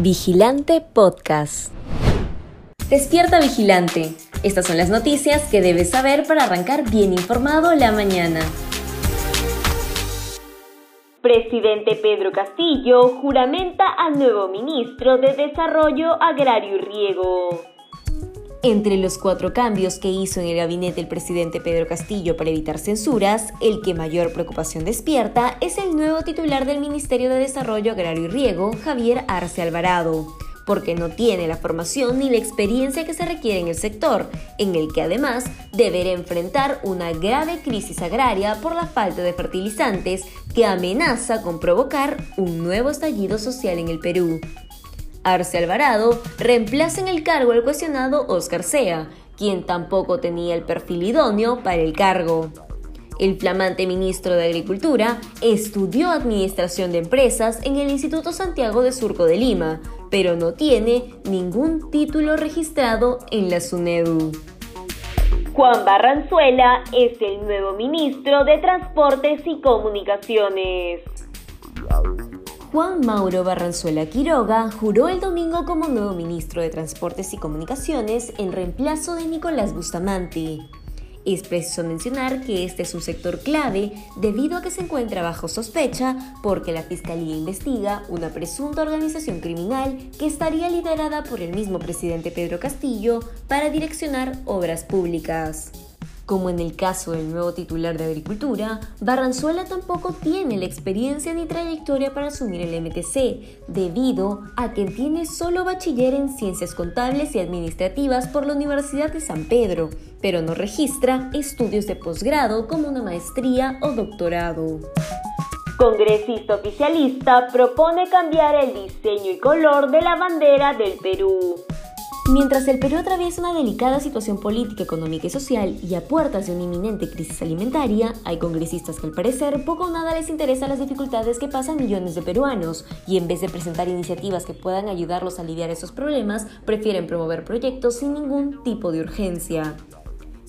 Vigilante Podcast. Despierta Vigilante. Estas son las noticias que debes saber para arrancar bien informado la mañana. Presidente Pedro Castillo juramenta al nuevo ministro de Desarrollo Agrario y Riego. Entre los cuatro cambios que hizo en el gabinete el presidente Pedro Castillo para evitar censuras, el que mayor preocupación despierta es el nuevo titular del Ministerio de Desarrollo Agrario y Riego, Javier Arce Alvarado, porque no tiene la formación ni la experiencia que se requiere en el sector, en el que además deberá enfrentar una grave crisis agraria por la falta de fertilizantes que amenaza con provocar un nuevo estallido social en el Perú. Arce Alvarado reemplaza en el cargo al cuestionado Oscar Sea, quien tampoco tenía el perfil idóneo para el cargo. El flamante ministro de Agricultura estudió Administración de Empresas en el Instituto Santiago de Surco de Lima, pero no tiene ningún título registrado en la SUNEDU. Juan Barranzuela es el nuevo ministro de Transportes y Comunicaciones. Juan Mauro Barranzuela Quiroga juró el domingo como nuevo ministro de Transportes y Comunicaciones en reemplazo de Nicolás Bustamante. Es preciso mencionar que este es un sector clave debido a que se encuentra bajo sospecha porque la Fiscalía investiga una presunta organización criminal que estaría liderada por el mismo presidente Pedro Castillo para direccionar obras públicas. Como en el caso del nuevo titular de Agricultura, Barranzuela tampoco tiene la experiencia ni trayectoria para asumir el MTC, debido a que tiene solo bachiller en Ciencias Contables y Administrativas por la Universidad de San Pedro, pero no registra estudios de posgrado como una maestría o doctorado. Congresista oficialista propone cambiar el diseño y color de la bandera del Perú. Mientras el Perú atraviesa una delicada situación política, económica y social y a puertas de una inminente crisis alimentaria, hay congresistas que al parecer poco o nada les interesa las dificultades que pasan millones de peruanos y en vez de presentar iniciativas que puedan ayudarlos a aliviar esos problemas, prefieren promover proyectos sin ningún tipo de urgencia.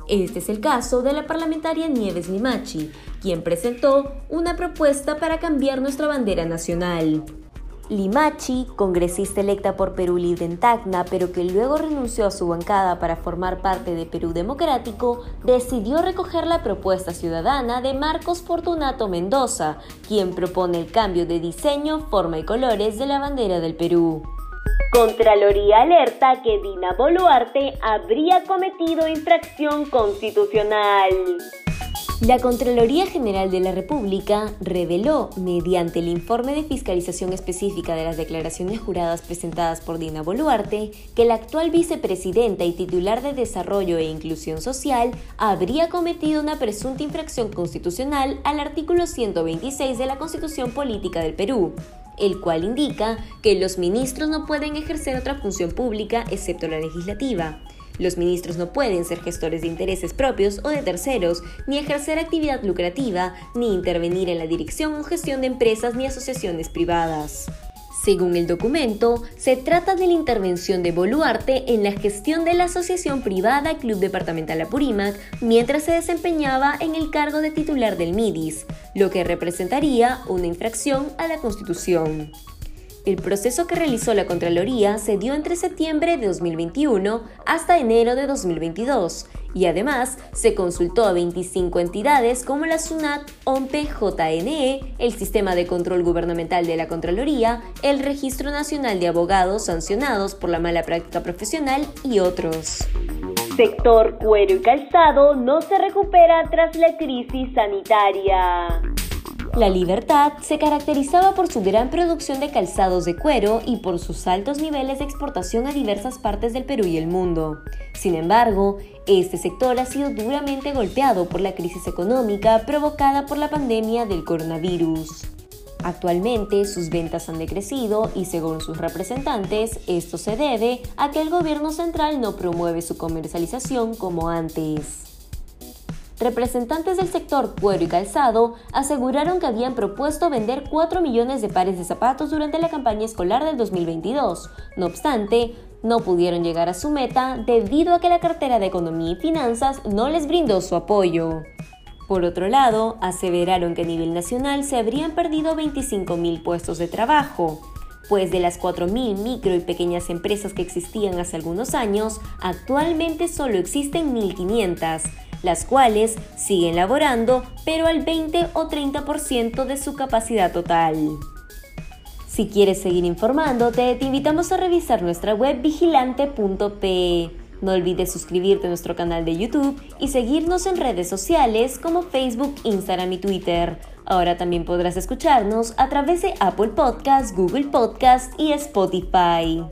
Este es el caso de la parlamentaria Nieves Limachi, quien presentó una propuesta para cambiar nuestra bandera nacional. Limachi, congresista electa por Perú Libre en Tacna, pero que luego renunció a su bancada para formar parte de Perú Democrático, decidió recoger la propuesta ciudadana de Marcos Fortunato Mendoza, quien propone el cambio de diseño, forma y colores de la bandera del Perú. Contraloría alerta que Dina Boluarte habría cometido infracción constitucional. La Contraloría General de la República reveló, mediante el informe de fiscalización específica de las declaraciones juradas presentadas por Dina Boluarte, que la actual vicepresidenta y titular de Desarrollo e Inclusión Social habría cometido una presunta infracción constitucional al artículo 126 de la Constitución Política del Perú, el cual indica que los ministros no pueden ejercer otra función pública excepto la legislativa. Los ministros no pueden ser gestores de intereses propios o de terceros, ni ejercer actividad lucrativa, ni intervenir en la dirección o gestión de empresas ni asociaciones privadas. Según el documento, se trata de la intervención de Boluarte en la gestión de la asociación privada Club Departamental Apurímac mientras se desempeñaba en el cargo de titular del MIDIS, lo que representaría una infracción a la Constitución. El proceso que realizó la Contraloría se dio entre septiembre de 2021 hasta enero de 2022 y además se consultó a 25 entidades como la SUNAT, OMPE, JNE, el Sistema de Control Gubernamental de la Contraloría, el Registro Nacional de Abogados sancionados por la mala práctica profesional y otros. Sector cuero y calzado no se recupera tras la crisis sanitaria. La Libertad se caracterizaba por su gran producción de calzados de cuero y por sus altos niveles de exportación a diversas partes del Perú y el mundo. Sin embargo, este sector ha sido duramente golpeado por la crisis económica provocada por la pandemia del coronavirus. Actualmente sus ventas han decrecido y según sus representantes esto se debe a que el gobierno central no promueve su comercialización como antes. Representantes del sector cuero y calzado aseguraron que habían propuesto vender 4 millones de pares de zapatos durante la campaña escolar del 2022. No obstante, no pudieron llegar a su meta debido a que la cartera de Economía y Finanzas no les brindó su apoyo. Por otro lado, aseveraron que a nivel nacional se habrían perdido 25.000 puestos de trabajo. pues de las 4.000 micro y pequeñas empresas que existían hace algunos años, actualmente solo existen 1.500, las cuales siguen laborando pero al 20 o 30% de su capacidad total. Si quieres seguir informándote, te invitamos a revisar nuestra web vigilante.pe. No olvides suscribirte a nuestro canal de YouTube y seguirnos en redes sociales como Facebook, Instagram y Twitter. Ahora también podrás escucharnos a través de Apple Podcasts, Google Podcasts y Spotify.